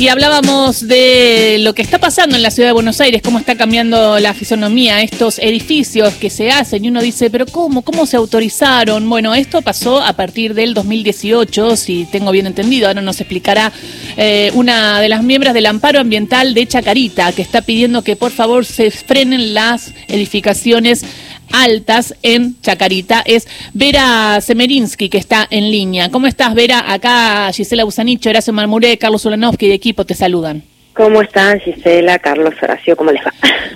Y hablábamos de lo que está pasando en la ciudad de Buenos Aires, cómo está cambiando la fisonomía, estos edificios que se hacen y uno dice, pero ¿cómo? ¿Cómo se autorizaron? Bueno, esto pasó a partir del 2018, si tengo bien entendido, ahora nos explicará eh, una de las miembros del amparo ambiental de Chacarita, que está pidiendo que por favor se frenen las edificaciones altas en Chacarita es Vera Semerinsky, que está en línea. ¿Cómo estás, Vera? Acá Gisela Busanicho, Horacio Marmuré, Carlos Ulanovsky de equipo te saludan. ¿Cómo están Gisela, Carlos, Horacio? ¿Cómo les va?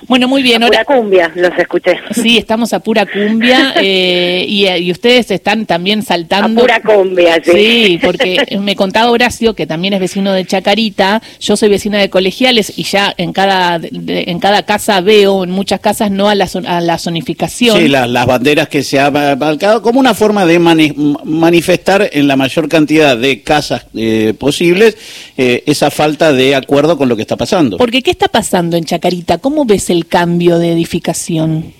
Bueno, muy bien. A pura cumbia, los escuché. Sí, estamos a pura cumbia eh, y, ustedes están también saltando. A pura cumbia, sí. Sí, porque me contaba Horacio, que también es vecino de Chacarita, yo soy vecina de colegiales y ya en cada en cada casa veo, en muchas casas, no a la, a la zonificación. Sí, las banderas que se han marcado como una forma de manifestar en la mayor cantidad de casas eh, posibles eh, esa falta de acuerdo con lo que está pasando. Porque, ¿qué está pasando en Chacarita? ¿Cómo ves el cambio de edificación?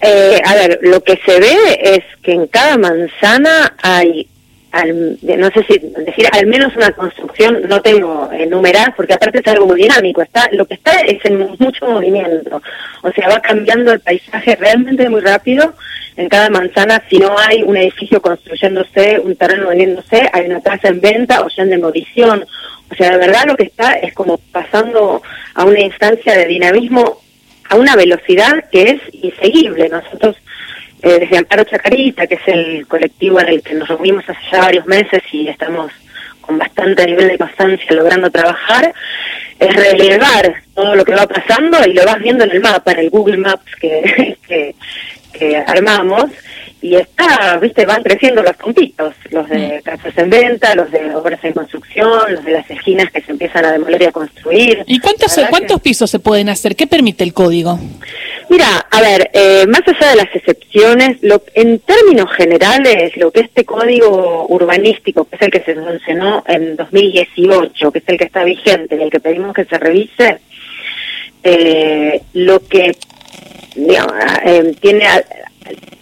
Eh, a ver, lo que se ve es que en cada manzana hay, no sé si decir al menos una construcción, no tengo enumerar, porque aparte es algo muy dinámico, está lo que está es en mucho movimiento, o sea, va cambiando el paisaje realmente muy rápido. En cada manzana, si no hay un edificio construyéndose, un terreno vendiéndose, hay una casa en venta o ya en demolición o sea, de verdad lo que está es como pasando a una instancia de dinamismo a una velocidad que es inseguible. Nosotros, eh, desde Amparo Chacarita, que es el colectivo en el que nos reunimos hace ya varios meses y estamos con bastante nivel de constancia logrando trabajar, es relevar todo lo que va pasando y lo vas viendo en el mapa, en el Google Maps que, que, que armamos, y está, viste, van creciendo los puntitos, los de casas en venta, los de obras en construcción, los de las esquinas que se empiezan a demoler y a construir. ¿Y cuántos, cuántos pisos se pueden hacer? ¿Qué permite el código? Mira, a ver, eh, más allá de las excepciones, lo, en términos generales, lo que este código urbanístico, que es el que se sancionó en 2018, que es el que está vigente y el que pedimos que se revise, eh, lo que digamos, eh, tiene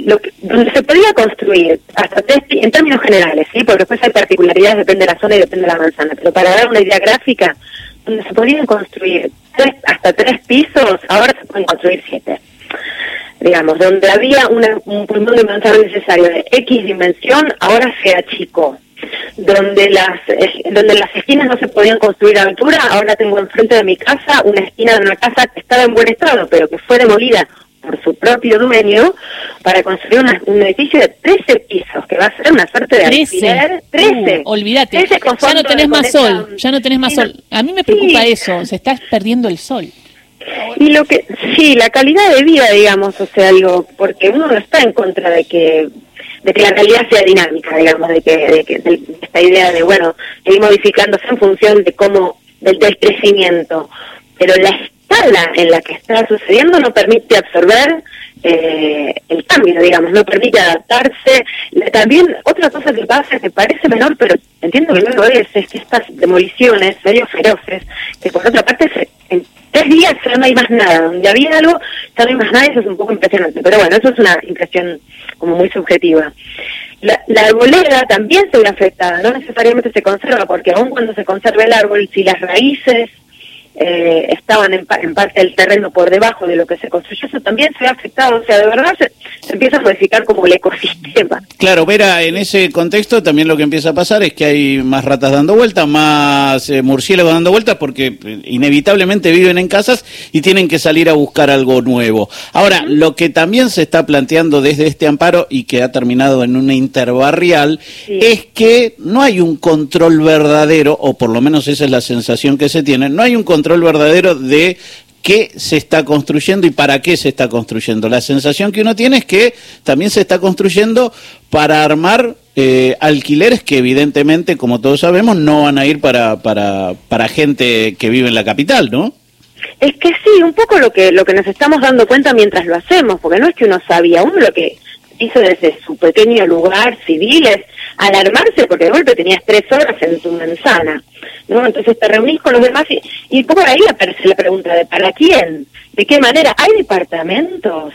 lo que, donde se podía construir hasta tres, en términos generales, sí, porque después hay particularidades, depende de la zona y depende de la manzana, pero para dar una idea gráfica, donde se podían construir tres, hasta tres pisos, ahora se pueden construir siete. Digamos, donde había un pulmón de manzana necesario de X dimensión, ahora se achicó. Donde las, eh, donde las esquinas no se podían construir a altura, ahora tengo enfrente de mi casa una esquina de una casa que estaba en buen estado, pero que fue demolida por su propio dueño para construir un edificio de 13 pisos, que va a ser una suerte de 13. 13. Uh, olvídate, ya no tenés más sol, ya no tenés más sol. A mí me preocupa eso, se está perdiendo el sol. Y lo que, sí, la calidad de vida, digamos, o sea, digo, porque uno no está en contra de que de que la realidad sea dinámica, digamos, de que, de que de esta idea de, bueno, ir modificándose en función de cómo, del, del crecimiento, pero la en la que está sucediendo no permite absorber eh, el cambio, digamos, no permite adaptarse. También otra cosa que pasa que parece menor, pero entiendo que lo es, es que estas demoliciones medio feroces, que por otra parte en tres días ya no hay más nada, donde había algo ya no hay más nada, eso es un poco impresionante, pero bueno, eso es una impresión como muy subjetiva. La, la arboleda también se ve afectada, no necesariamente se conserva, porque aun cuando se conserva el árbol, si las raíces eh, estaban en, parte del terreno por debajo de lo que se construyó, eso también se ha afectado, o sea, de verdad se, empieza a modificar como el ecosistema. Claro, Vera, en ese contexto también lo que empieza a pasar es que hay más ratas dando vueltas, más eh, murciélagos dando vueltas, porque eh, inevitablemente viven en casas y tienen que salir a buscar algo nuevo. Ahora, lo que también se está planteando desde este amparo y que ha terminado en una interbarrial es que no hay un control verdadero, o por lo menos esa es la sensación que se tiene, no hay un control control verdadero de qué se está construyendo y para qué se está construyendo. La sensación que uno tiene es que también se está construyendo para armar eh, alquileres que evidentemente, como todos sabemos, no van a ir para, para, para gente que vive en la capital, ¿no? Es que sí, un poco lo que lo que nos estamos dando cuenta mientras lo hacemos, porque no es que uno sabía, uno lo que hizo desde su pequeño lugar civil es alarmarse porque de golpe tenías tres horas en tu manzana, ¿no? Entonces te reunís con los demás y, y poco ahí aparece la pregunta de ¿para quién? ¿De qué manera? Hay departamentos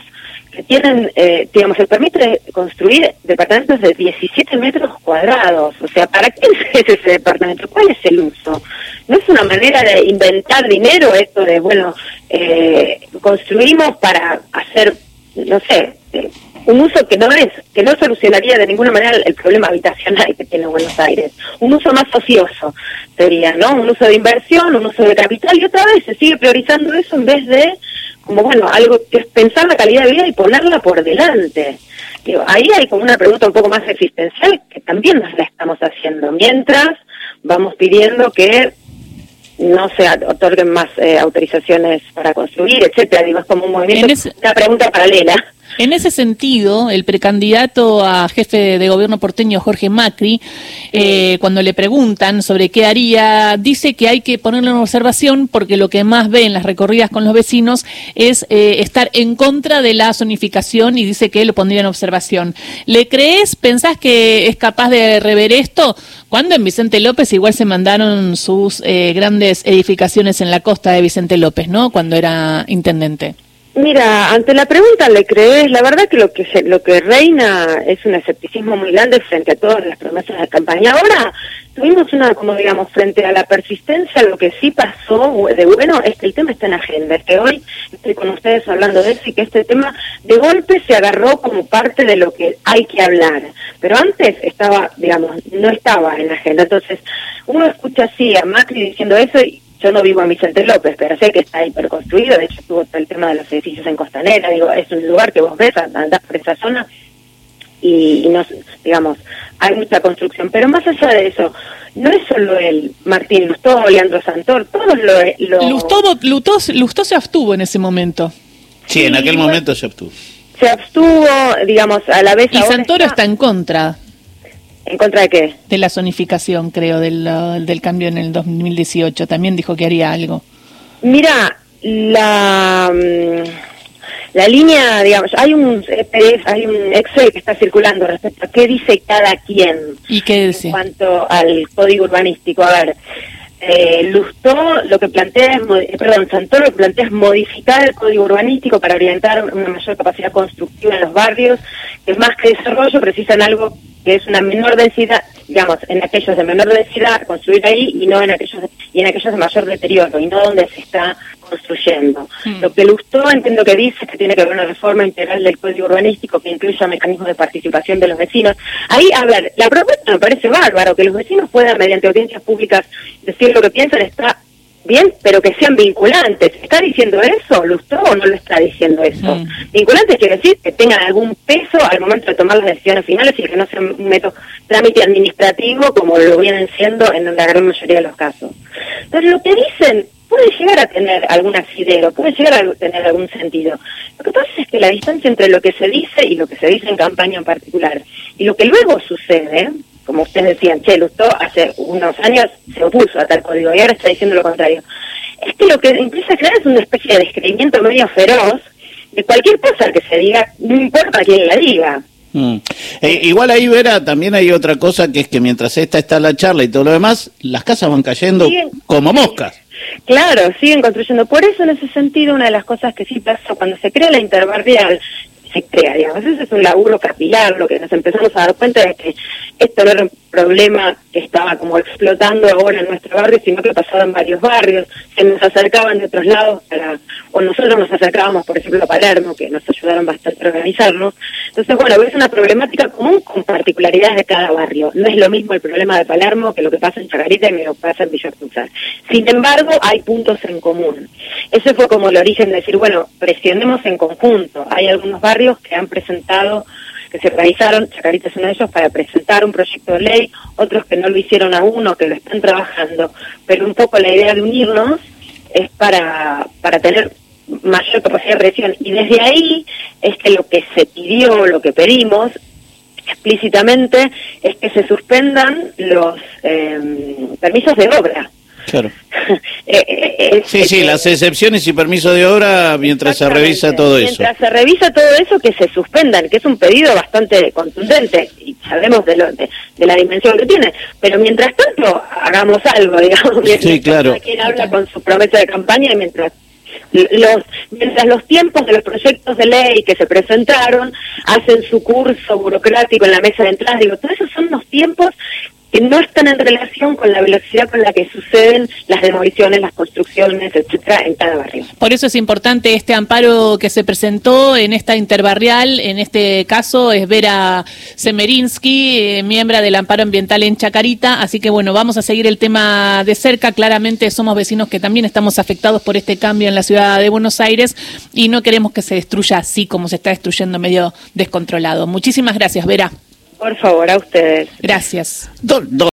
que tienen, eh, digamos, el permite construir departamentos de 17 metros cuadrados. O sea, ¿para qué es ese departamento? ¿Cuál es el uso? No es una manera de inventar dinero esto de, bueno, eh, construimos para hacer, no sé, eh, un uso que no es, que no solucionaría de ninguna manera el problema habitacional que tiene Buenos Aires. Un uso más ocioso sería, ¿no? Un uso de inversión, un uso de capital y otra vez se sigue priorizando eso en vez de como bueno, algo que es pensar la calidad de vida y ponerla por delante. Digo, ahí hay como una pregunta un poco más existencial que también nos la estamos haciendo, mientras vamos pidiendo que no se otorguen más eh, autorizaciones para construir, etcétera. Digo, es como un movimiento, una pregunta paralela. En ese sentido, el precandidato a jefe de gobierno porteño, Jorge Macri, eh, cuando le preguntan sobre qué haría, dice que hay que ponerle una observación porque lo que más ve en las recorridas con los vecinos es eh, estar en contra de la zonificación y dice que lo pondría en observación. ¿Le crees? ¿Pensás que es capaz de rever esto? Cuando en Vicente López igual se mandaron sus eh, grandes edificaciones en la costa de Vicente López, ¿no? Cuando era intendente. Mira, ante la pregunta le crees, la verdad que lo que lo que reina es un escepticismo muy grande frente a todas las promesas de campaña. Ahora tuvimos una, como digamos, frente a la persistencia, lo que sí pasó de bueno es que el tema está en agenda, que hoy estoy con ustedes hablando de eso y que este tema de golpe se agarró como parte de lo que hay que hablar. Pero antes estaba, digamos, no estaba en la agenda. Entonces, uno escucha así a Macri diciendo eso y yo no vivo en Vicente López, pero sé que está hiperconstruido, de hecho estuvo el tema de los edificios en Costanera, digo, es un lugar que vos ves, andás por esa zona y, no, digamos, hay mucha construcción, pero más allá de eso, no es solo el Martín Lustó, Leandro Santor, todos lo... lo... Lustó, Lustó, se abstuvo en ese momento. Sí, en aquel momento se abstuvo. Se abstuvo, digamos, a la vez... Y Santoro está en contra. ¿En contra de qué? De la zonificación, creo, del, del cambio en el 2018. También dijo que haría algo. Mira, la, mm, la línea, digamos, hay un hay un Excel que está circulando respecto a qué dice cada quien. ¿Y qué dice? En cuanto al código urbanístico. A ver, eh, Lustó lo que plantea es, eh, perdón, Santoro lo que plantea es modificar el código urbanístico para orientar una mayor capacidad constructiva en los barrios, que más que desarrollo precisan algo que es una menor densidad, digamos, en aquellos de menor densidad, construir ahí y no en aquellos y en aquellos de mayor deterioro y no donde se está construyendo. Hmm. Lo que Lustó entiendo que dice que tiene que haber una reforma integral del código urbanístico que incluya mecanismos de participación de los vecinos. Ahí, a ver, la propuesta me parece bárbaro, que los vecinos puedan mediante audiencias públicas decir lo que piensan está bien, pero que sean vinculantes. ¿Está diciendo eso, Lustó, o no lo está diciendo eso? Mm. Vinculantes quiere decir que tengan algún peso al momento de tomar las decisiones finales y que no sea un método trámite administrativo como lo vienen siendo en la gran mayoría de los casos. Entonces, lo que dicen puede llegar a tener algún asidero, puede llegar a tener algún sentido. Lo que pasa es que la distancia entre lo que se dice y lo que se dice en campaña en particular y lo que luego sucede como ustedes decían, Che, Lustó hace unos años se opuso a tal código y ahora está diciendo lo contrario. Es que lo que empieza a crear es una especie de descreimiento medio feroz de cualquier cosa que se diga, no importa quién la diga. Mm. Eh, igual ahí, Vera, también hay otra cosa que es que mientras esta está la charla y todo lo demás, las casas van cayendo como moscas. Claro, siguen construyendo. Por eso, en ese sentido, una de las cosas que sí pasa cuando se crea la interbarrial se crea, digamos. Es un laburo capilar, lo que nos empezamos a dar cuenta de que esto no era un problema que estaba como explotando ahora en nuestro barrio, sino que pasaba en varios barrios, se nos acercaban de otros lados, para, o nosotros nos acercábamos, por ejemplo, a Palermo, que nos ayudaron bastante a organizarnos. Entonces, bueno, es una problemática común con particularidades de cada barrio. No es lo mismo el problema de Palermo que lo que pasa en Chacarita y lo que pasa en Villa Cruzar. Sin embargo, hay puntos en común. Ese fue como el origen de decir, bueno, presionemos en conjunto. Hay algunos barrios que han presentado que se realizaron, Chacarita es uno de ellos, para presentar un proyecto de ley, otros que no lo hicieron aún o que lo están trabajando, pero un poco la idea de unirnos es para, para tener mayor capacidad de presión. Y desde ahí es que lo que se pidió, lo que pedimos explícitamente, es que se suspendan los eh, permisos de obra. Claro. Eh, eh, sí, sí, las excepciones y permiso de obra mientras se revisa todo eso. Mientras se revisa todo eso, que se suspendan, que es un pedido bastante contundente y sabemos de, lo, de, la dimensión que tiene. Pero mientras tanto, hagamos algo, digamos. sí, claro. Quien habla con su promesa de campaña y mientras los, mientras los tiempos de los proyectos de ley que se presentaron hacen su curso burocrático en la mesa de entrada, digo, todos esos son los tiempos que no están en relación con la velocidad con la que suceden las demoliciones, las construcciones, etcétera, en cada barrio. Por eso es importante este amparo que se presentó en esta interbarrial, en este caso es Vera Semerinsky, eh, miembro del amparo ambiental en Chacarita, así que bueno, vamos a seguir el tema de cerca, claramente somos vecinos que también estamos afectados por este cambio en la ciudad de Buenos Aires y no queremos que se destruya así como se está destruyendo medio descontrolado. Muchísimas gracias, Vera. Por favor, a ustedes. Gracias. Do- do-